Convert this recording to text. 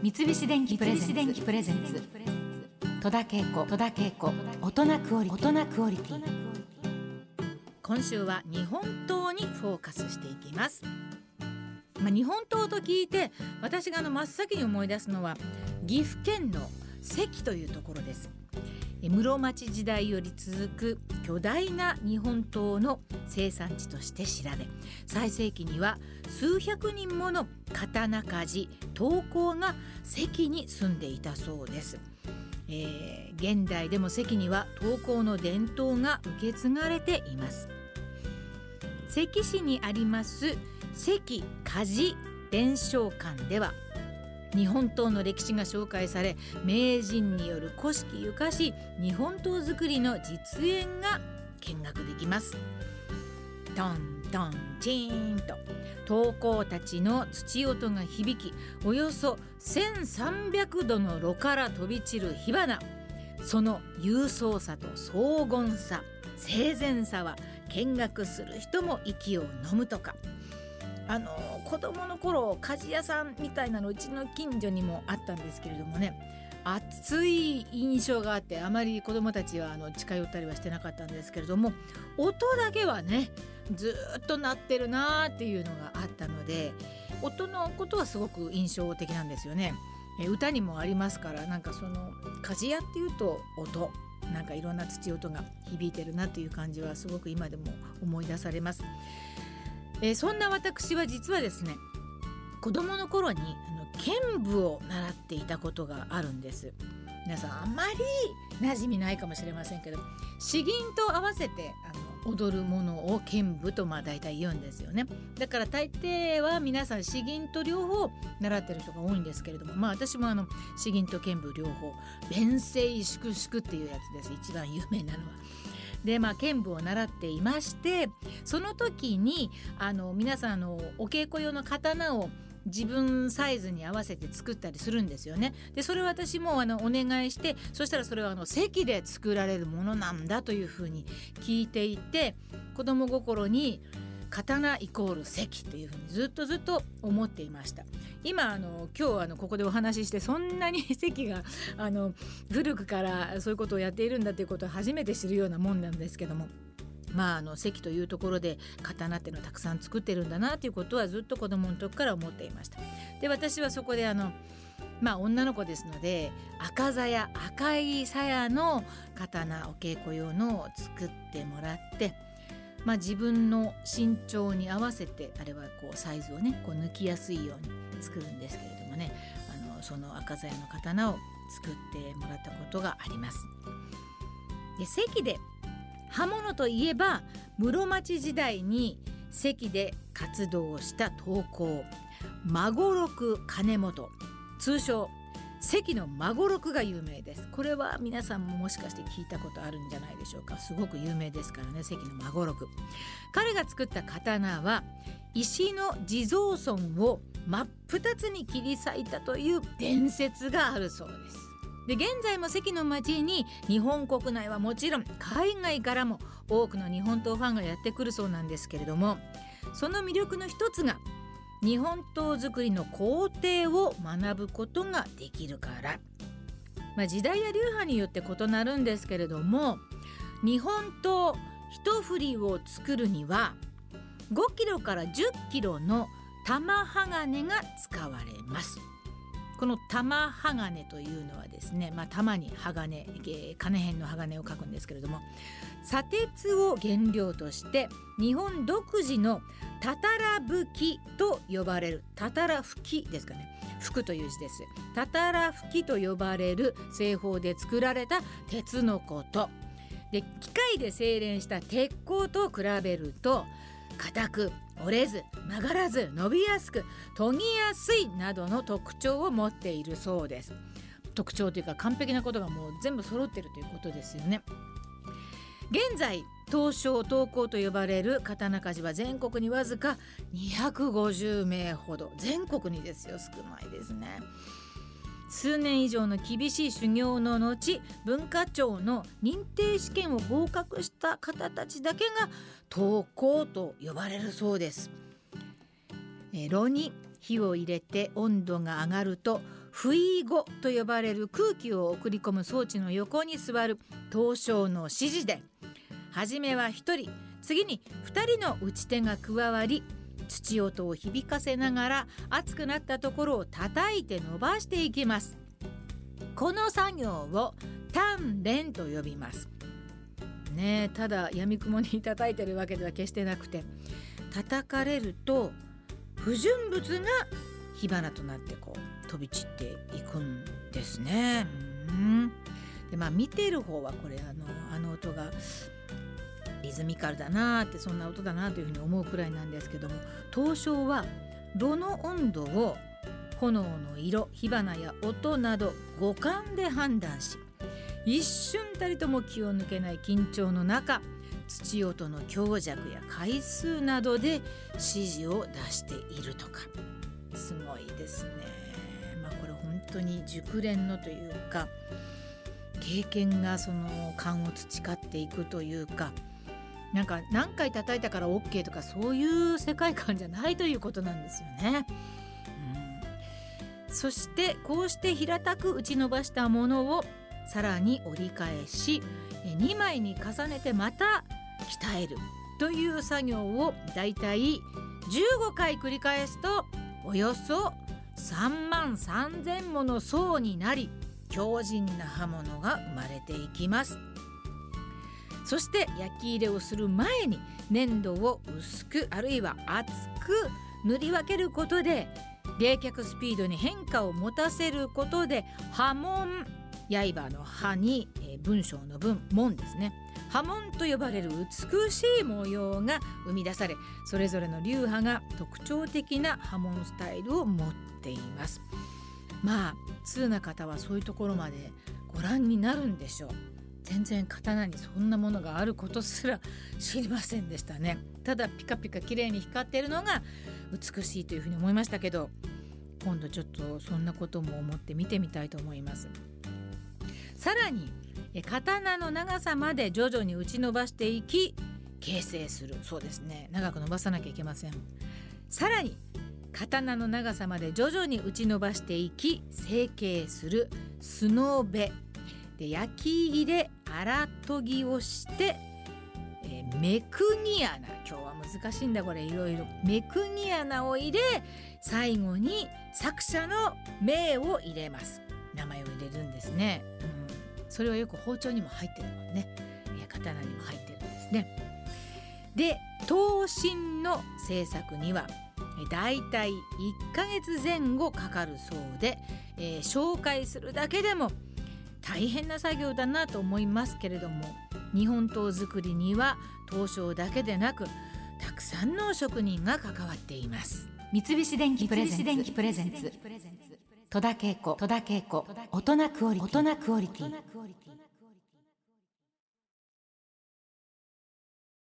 三菱電機プレゼンツ。戸田恵子。大人クオリティ。今週は日本刀にフォーカスしていきます。まあ、日本刀と聞いて私があの真っ先に思い出すのは岐阜県の関というところです室町時代より続く巨大な日本刀の生産地として知られ最盛期には数百人もの刀鍛冶刀工が関に住んでいたそうです、えー、現代でも関には刀工の伝統が受け継がれています。関市にあります関鍛冶伝承館では日本刀の歴史が紹介され名人による古式ゆかし日本刀作りの実演が見学できます。トントンチーンと。刀工たちの土音が響きおよそ1300度の炉から飛び散る火花。その勇壮さと荘厳さ生前さは見学する人も息を飲むとか。あの子供の頃鍛冶屋さんみたいなのうちの近所にもあったんですけれどもね熱い印象があってあまり子供たちはあの近寄ったりはしてなかったんですけれども音だけはねずっと鳴ってるなーっていうのがあったので音のことはすごく印象的なんですよね。え歌にもありますからなんかその鍛冶屋っていうと音なんかいろんな土音が響いてるなという感じはすごく今でも思い出されます。えー、そんな私は実はですね子供の頃にあの剣舞を習っていたことがあるんです。皆さんあんまり馴染みないかもしれませんけど詩吟と合わせてあの踊るものを剣舞とまあ大体言うんですよね。だから大抵は皆さん詩吟と両方習ってる人が多いんですけれどもまあ私もあの詩吟と剣舞両方弁声粛々っていうやつです。一番有名なのは。でまあ剣舞を習っていましてその時にあの皆さんのお稽古用の刀を自分サイズに合わせて作ったりするんですよね。でそれを私もあのお願いしてそしたらそれはあの席で作られるものなんだというふうに聞いていて子供心に刀イコール席というふうにずっとずっと思っていました今あの今日あのここでお話ししてそんなに席が あの古くからそういうことをやっているんだということを初めて知るようなもんなんですけども。まあ、あの関というところで刀っていうのをたくさん作ってるんだなということはずっと子供の時から思っていました。で私はそこであのまあ女の子ですので赤鞘赤い鞘の刀お稽古用のを作ってもらってまあ、自分の身長に合わせてあれはこうサイズをねこう抜きやすいように作るんですけれどもねあのその赤鞘の刀を作ってもらったことがあります。で関で刃物といえば室町時代に関で活動した刀工孫六金本通称関の孫六が有名です。これは皆さんももしかして聞いたことあるんじゃないでしょうか。すごく有名ですからね関の孫六。彼が作った刀は石の地蔵村を真っ二つに切り裂いたという伝説があるそうです。で現在も関の町に日本国内はもちろん海外からも多くの日本刀ファンがやってくるそうなんですけれどもその魅力の一つが日本刀作りの工程を学ぶことができるから、まあ、時代や流派によって異なるんですけれども日本刀一振りを作るには5キロから10キロの玉鋼が使われます。この玉鋼というのはですね、まあ、玉に鋼え、金辺の鋼を書くんですけれども砂鉄を原料として日本独自のたたら吹きと呼ばれるたたら吹きですかね吹くという字です。たたら吹きと呼ばれる製法で作られた鉄のこと。で機械で精錬した鉄鋼と比べると硬く折れず曲がらず伸びやすく研ぎやすいなどの特徴を持っているそうです。特徴というか完璧なことがもう全部揃ってるということですよね。現在東証東高と呼ばれる刀鍛冶は全国にわずか250名ほど。全国にですよ少ないですね。数年以上の厳しい修行の後文化庁の認定試験を合格した方たちだけが東工と呼ばれるそうです。え炉に火を入れて温度が上がると不意語と呼ばれる空気を送り込む装置の横に座る東証の指示で初めは1人次に2人の打ち手が加わり土音を響かせながら熱くなったところを叩いて伸ばしていきます。この作業を鍛錬と呼びます。ねただやみくもに叩いてるわけでは決してなくて叩かれると不純物が火花となってこう飛び散っていくんですね。うん。でまあ見てる方はこれあのあの音がリズミカルだなってそんな音だなというふうに思うくらいなんですけども東証は炉の温度を炎の色火花や音など五感で判断し一瞬たりとも気を抜けない緊張の中土音の強弱や回数などで指示を出しているとかすごいですね。まあこれ本当に熟練のというか経験がその勘を培っていくというかなんか何回叩いたから OK とかそういう世界観じゃないということなんですよね。そしてこうして平たく打ち伸ばしたものをさらに折り返し2枚に重ねてまた鍛えるという作業をだいたい15回繰り返すとおよそ3万3,000もの層になり強靭な刃物が生まれていきますそして焼き入れをする前に粘土を薄くあるいは厚く塗り分けることで冷却スピードに変化を持たせることで刃文刃の刃に、えー、文章の文門ですね。波紋と呼ばれる美しい模様が生み出されそれぞれの流派が特徴的な波紋スタイルを持っています。まあ通な方はそういうところまでご覧になるんでしょう。全然刀にそんなものがあることすら知りませんでしたね。ただピカピカ綺麗に光っているのが美しいというふうに思いましたけど今度ちょっとそんなことも思って見てみたいと思います。さらに刀の長さまで徐々に打ち伸ばしていき形成する。そうですね。長く伸ばさなきゃいけません。さらに刀の長さまで徐々に打ち伸ばしていき成形するスノーベ。で焼き入れ荒研ぎをしてえメクニアナ。今日は難しいんだこれ。いろいろ。メクニアナを入れ最後に作者の名を入れます。名前を入れるんですね、うん。それはよく包丁にも入ってるもんね。刀にも入ってるんですね。で刀身の制作にはだいたい1ヶ月前後かかるそうで、えー、紹介するだけでも大変な作業だなと思いますけれども日本刀作りには刀匠だけでなくたくさんの職人が関わっています。三菱電機プレゼンツ。戸田恵子。大人クオリティ